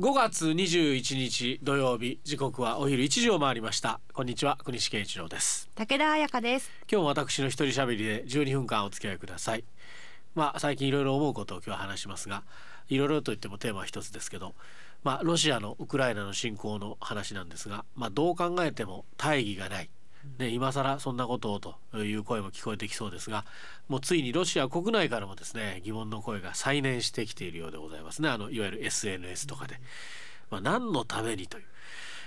5月21日土曜日時刻はお昼1時を回りました。こんにちは国士健一郎です。武田彩香です。今日も私の一人喋りで12分間お付き合いください。まあ最近いろいろ思うことを今日は話しますがいろいろと言ってもテーマは一つですけどまあロシアのウクライナの侵攻の話なんですがまあどう考えても大義がないね、今更そんなことをという声も聞こえてきそうですがもうついにロシア国内からもですね疑問の声が再燃してきているようでございますね。あのいわゆる SNS とかで。まあ、何のためにという、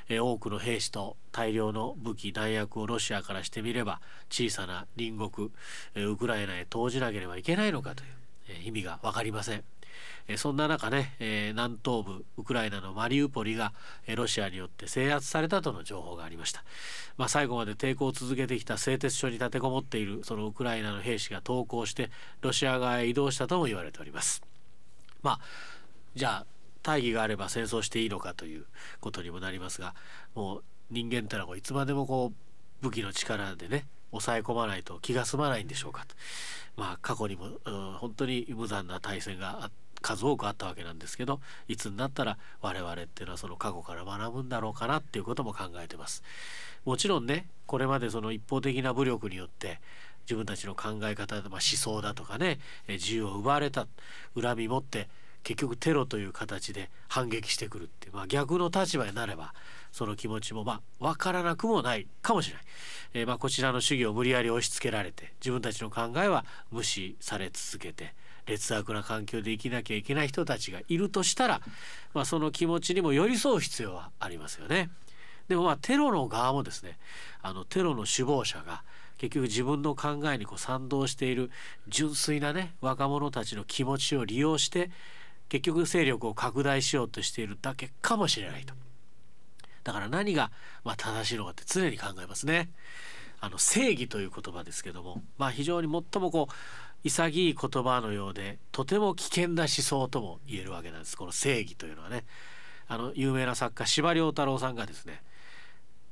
え多くの兵士と大量の武器弾薬をロシアからしてみれば小さな隣国、えウクライナへ投じなければいけないのかという、意味が分かりません。えそんな中ね、え南東部ウクライナのマリウポリが、えロシアによって制圧されたとの情報がありました、まあ、最後まで抵抗を続けてきた製鉄所に立てこもっているそのウクライナの兵士が投降してロシア側へ移動したとも言われておりますまあじゃあ大義があれば戦争していいのかということにもなりますがもう人間ってのはいつまでもこう武器の力でね抑え込まないと気が済まないんでしょうかとまあ過去にも、うん、本当に無残な対戦が数多くあったわけなんですけどいつになったら我々っていうのはその過去から学ぶんだろうかなっていうことも考えてます。もちろんねこれまでその一方的な武力によって自分たちの考え方、まあ、思想だとかね自由を奪われた恨み持って結局テロという形で反撃してくるっていう、まあ、逆の立場になればその気持ちもまあ分からなくもないかもしれない、えー、まあこちらの主義を無理やり押し付けられて自分たちの考えは無視され続けて劣悪な環境で生きなきゃいけない人たちがいるとしたら、まあ、その気持ちにも寄り添う必要はありますよね。でもまあテロの側もですねあのテロの首謀者が結局自分の考えにこう賛同している純粋なね若者たちの気持ちを利用して結局勢力を拡大しようとしているだけかもしれないと。だから何がまあ正しいのかって常に考えますね。あの正義という言葉ですけどもまあ非常に最もこう潔い言葉のようでとても危険な思想とも言えるわけなんです。この正義というのはね。あの有名な作家司馬太郎さんがですね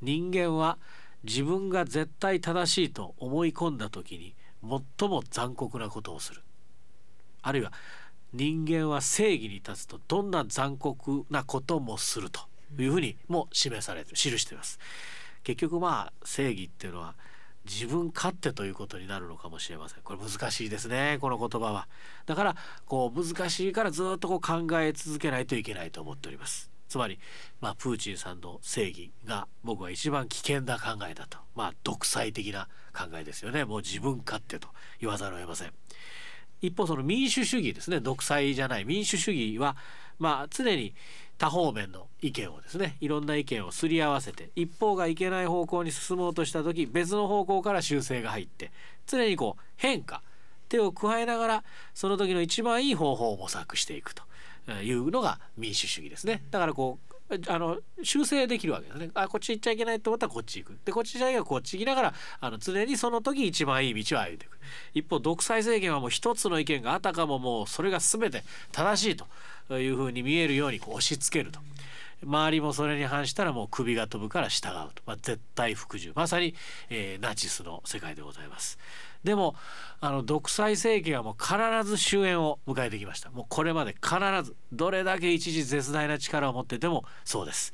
人間は自分が絶対正しいと思い込んだ時に最も残酷なことをする。あるいは人間は正義に立つとどんな残酷なこともするというふうにも示されて記しています。結局まあ正義っていうのは自分勝手ということになるのかもしれません。これ難しいですねこの言葉は。だからこう難しいからずっとこう考え続けないといけないと思っております。つまり、まあ、プーチンさんの正義が僕は一番危険な考えだと。まあ独裁的な考えですよね。もう自分勝手と言わざるを得ません。一方その民主主義ですね独裁じゃない民主主義はまあ常に多方面の意見をですねいろんな意見をすり合わせて一方がいけない方向に進もうとした時別の方向から修正が入って常にこう変化手を加えながらその時の一番いい方法を模索していくというのが民主主義ですね。だからこうあの修正できるわけですね。あこっち行っちゃいけないと思ったらこっち行く。でこっちじゃないからこっち行きながらあの常にその時一番いい道を歩いていく。一方独裁政権はもう一つの意見があたかももうそれが全て正しいというふうに見えるようにこう押し付けると。周りもそれに反したらもう首が飛ぶから従うと、まあ、絶対服従。まさに、えー、ナチスの世界でございます。でもあの独裁政権はもう必ず終焉を迎えてきました。もうこれまで必ずどれだけ一時絶大な力を持っててもそうです。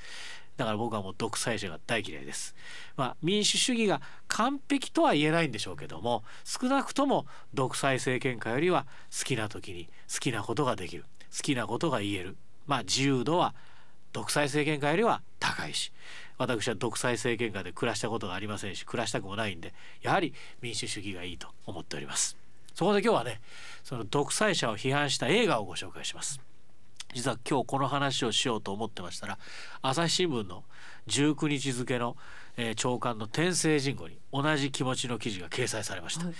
だから僕はもう独裁者が大嫌いです。まあ、民主主義が完璧とは言えないんでしょうけども少なくとも独裁政権下よりは好きな時に好きなことができる。好きなことが言える。まあ自由度は独裁政権下よりは高いし私は独裁政権下で暮らしたことがありませんし暮らしたくもないんでやはり民主主義がいいと思っております。そこで今日はねその独裁者を批判した映画をご紹介します。実は今日この話をしようと思ってましたら朝日新聞の19日付の、えー、長官の天聖人語に同じ気持ちの記事が掲載されました、はい、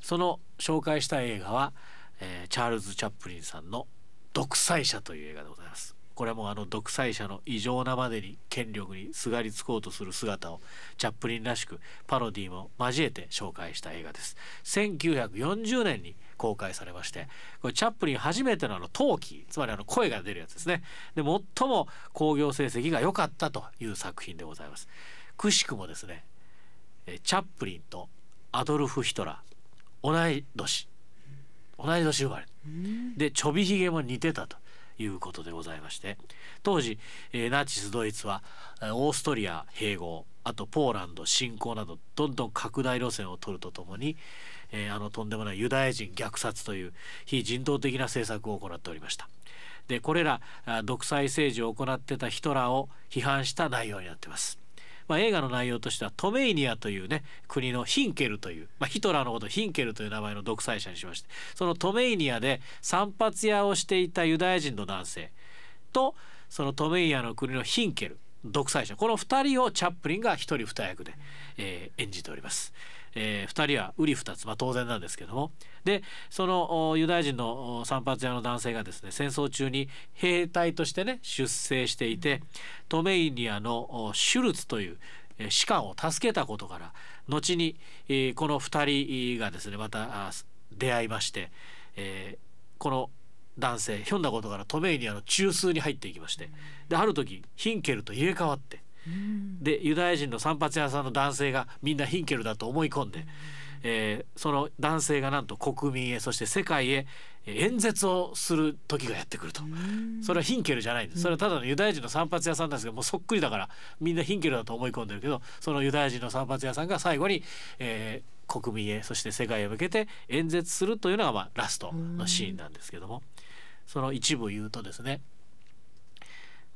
その紹介した映画は、えー、チャールズ・チャップリンさんの独裁者という映画でございますこれもあの独裁者の異常なまでに権力にすがりつこうとする姿をチャップリンらしくパロディも交えて紹介した映画です。1940年に公開されましてこれチャップリン初めてのあの陶器つまりあの声が出るやつですね。で最も興行成績が良かったという作品でございます。くしくもですねチャップリンとアドルフ・ヒトラー同い年。同い年生まれ。でちょびひげも似てたということでございまして当時、えー、ナチスドイツはオーストリア併合あとポーランド侵攻などどんどん拡大路線を取るとともに、えー、あのとんでもないユダヤ人虐殺という非人道的な政策を行っておりました。でこれら独裁政治を行ってたヒトラーを批判した内容になってます。まあ、映画の内容としてはトメイニアというね国のヒンケルという、まあ、ヒトラーのことヒンケルという名前の独裁者にしましてそのトメイニアで散髪屋をしていたユダヤ人の男性とそのトメイニアの国のヒンケル独裁者この2人をチャップリンが1人2役で、えー、演じております。えー、2人は瓜二つ、まあ、当然なんですけども。でそのユダヤ人の散髪屋の男性がですね戦争中に兵隊としてね出征していてトメイニアのシュルツという士官を助けたことから後に、えー、この2人がですねまた出会いまして、えー、この男性ひょんなことからトメイニアの中枢に入っていきましてである時ヒンケルと入れ替わってでユダヤ人の散髪屋さんの男性がみんなヒンケルだと思い込んで、えー、その男性がなんと国民へそして世界へ演説をする時がやってくると。それはヒンケルじゃないんです。それはただのユダヤ人の散髪屋さんなんですけどもうそっくりだからみんなヒンケルだと思い込んでるけどそのユダヤ人の散髪屋さんが最後に、えー、国民へそして世界へ向けて演説するというのが、まあ、ラストのシーンなんですけども。その一部言うとですね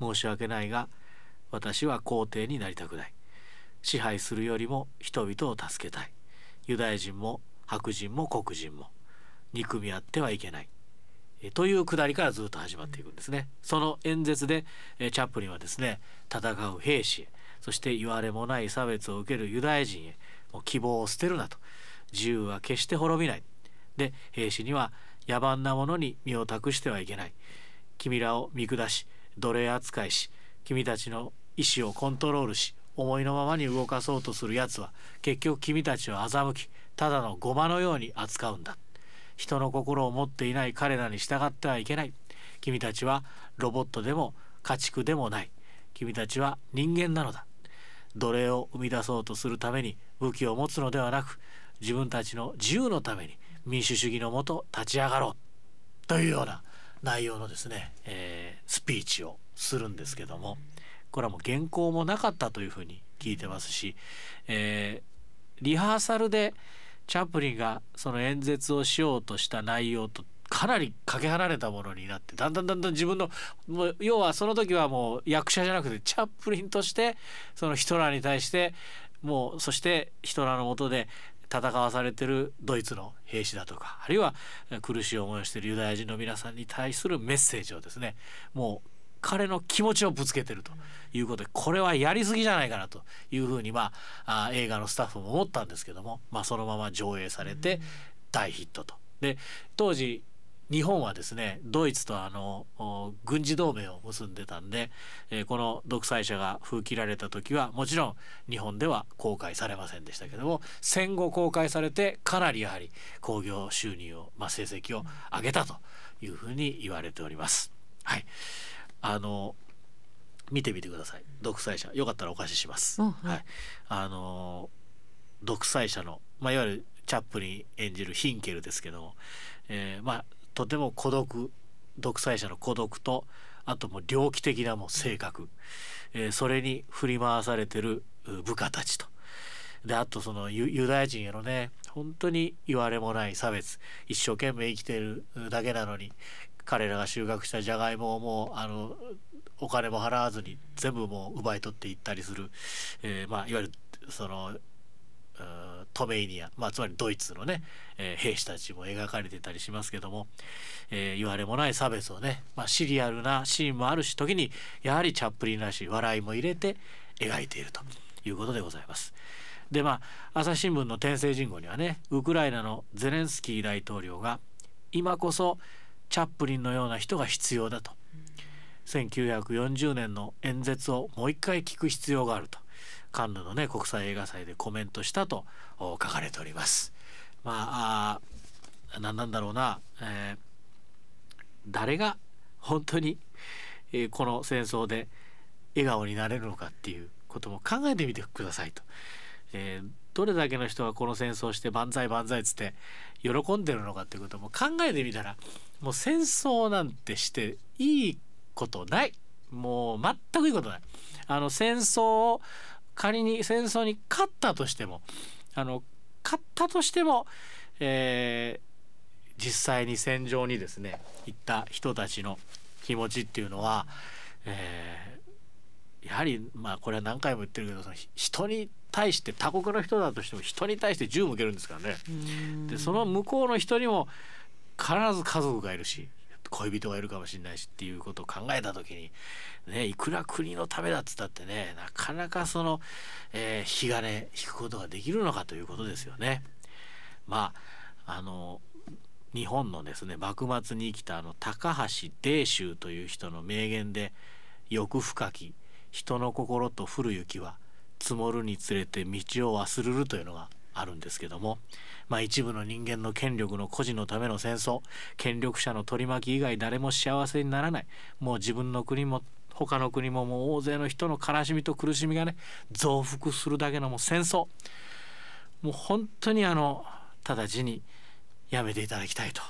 申し訳ないが私は皇帝になりたくない。支配するよりも人々を助けたい。ユダヤ人も白人も黒人も。憎み合ってはいけない。というくだりからずっと始まっていくんですね。その演説でチャップリンはですね戦う兵士へそして言われもない差別を受けるユダヤ人へもう希望を捨てるなと。自由は決して滅びない。で兵士には野蛮なものに身を託してはいけない。君らを見下し奴隷扱いし君たちの意志をコントロールし思いのままに動かそうとするやつは結局君たちを欺きただのゴマのように扱うんだ。人の心を持っていない彼らに従ってはいけない。君たちはロボットでも家畜でもない。君たちは人間なのだ。奴隷を生み出そうとするために武器を持つのではなく自分たちの自由のために民主主義のもと立ち上がろう。というような内容のですね、えー、スピーチをするんですけども。これはもう原稿もなかったというふうに聞いてますし、えー、リハーサルでチャップリンがその演説をしようとした内容とかなりかけ離れたものになってだんだんだんだん自分のもう要はその時はもう役者じゃなくてチャップリンとしてそのヒトラーに対してもうそしてヒトラーのもとで戦わされてるドイツの兵士だとかあるいは苦しい思いをしているユダヤ人の皆さんに対するメッセージをですねもう彼の気持ちをぶつけてるということでこれはやりすぎじゃないかなというふうにまああ映画のスタッフも思ったんですけども、まあ、そのまま上映されて大ヒットと。で当時日本はですねドイツとあの軍事同盟を結んでたんで、えー、この独裁者が封切られた時はもちろん日本では公開されませんでしたけども戦後公開されてかなりやはり興行収入を、まあ、成績を上げたというふうに言われております。はいあの見てみてください。独裁者。よかったらお貸しします、はい、はい、あの独裁者の、まあ、いわゆるチャップリン演じるヒンケルですけども、えー、まあとても孤独独裁者の孤独とあともう猟奇的なもう性格、えー、それに振り回されてる部下たちと。であとそのユダヤ人へのね本当に言われもない差別。一生懸命生きてるだけなのに彼らが収穫したじゃがいもをもうあのお金も払わずに全部もう奪い取っていったりする、えー、まあいわゆるそのトメイニア、まあ、つまりドイツのね、えー、兵士たちも描かれてたりしますけども、えー、言われもない差別をね、まあ、シリアルなシーンもあるし時にやはりチャップリンらしい笑いも入れて描いているということでございます。でまあ朝日新聞の天聖人語にはねウクライナのゼレンスキー大統領が今こそチャップリンのような人が必要だと、1940年の演説をもう一回聞く必要があるとカンヌのね国際映画祭でコメントしたと書かれております。まああ何なんだろうな、えー、誰が本当に、えー、この戦争で笑顔になれるのかっていうことも考えてみてくださいと。えー、どれだけの人がこの戦争して万歳万歳っつって喜んでるのかっていうことも考えてみたらもう戦争なんてしていいことないもう全くいいことない。あの戦争を仮に戦争に勝ったとしてもあの勝ったとしても、えー、実際に戦場にですね行った人たちの気持ちっていうのは、え、やはりまあこれは何回も言ってるけど人に対して他国の人だとしても人に対して銃向けるんですからね。でその向こうの人にも必ず家族がいるし恋人がいるかもしれないしっていうことを考えた時に、ね、いくら国のためだっつったってねなかなかその、えー、引金引くことができるのかということですよね。まああの日本のですね幕末に生きたあの高橋伝州という人の名言で「欲深き人の心と降る雪は積もるにつれて道を忘れる」というのがあるんですけども、まあ、一部の人間の権力の孤児のための戦争権力者の取り巻き以外誰も幸せにならないもう自分の国も他の国ももう大勢の人の悲しみと苦しみがね増幅するだけのもう戦争。もう本当にあの直ちにやめていただきたいと。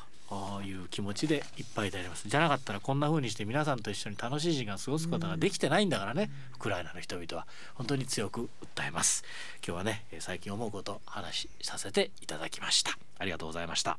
いう気持ちでいっぱいであります。じゃなかったらこんな風にして皆さんと一緒に楽しい時間を過ごすことができてないんだからね、ウクライナの人々は。本当に強く訴えます。今日はね最近思うこと話しさせていただきました。ありがとうございました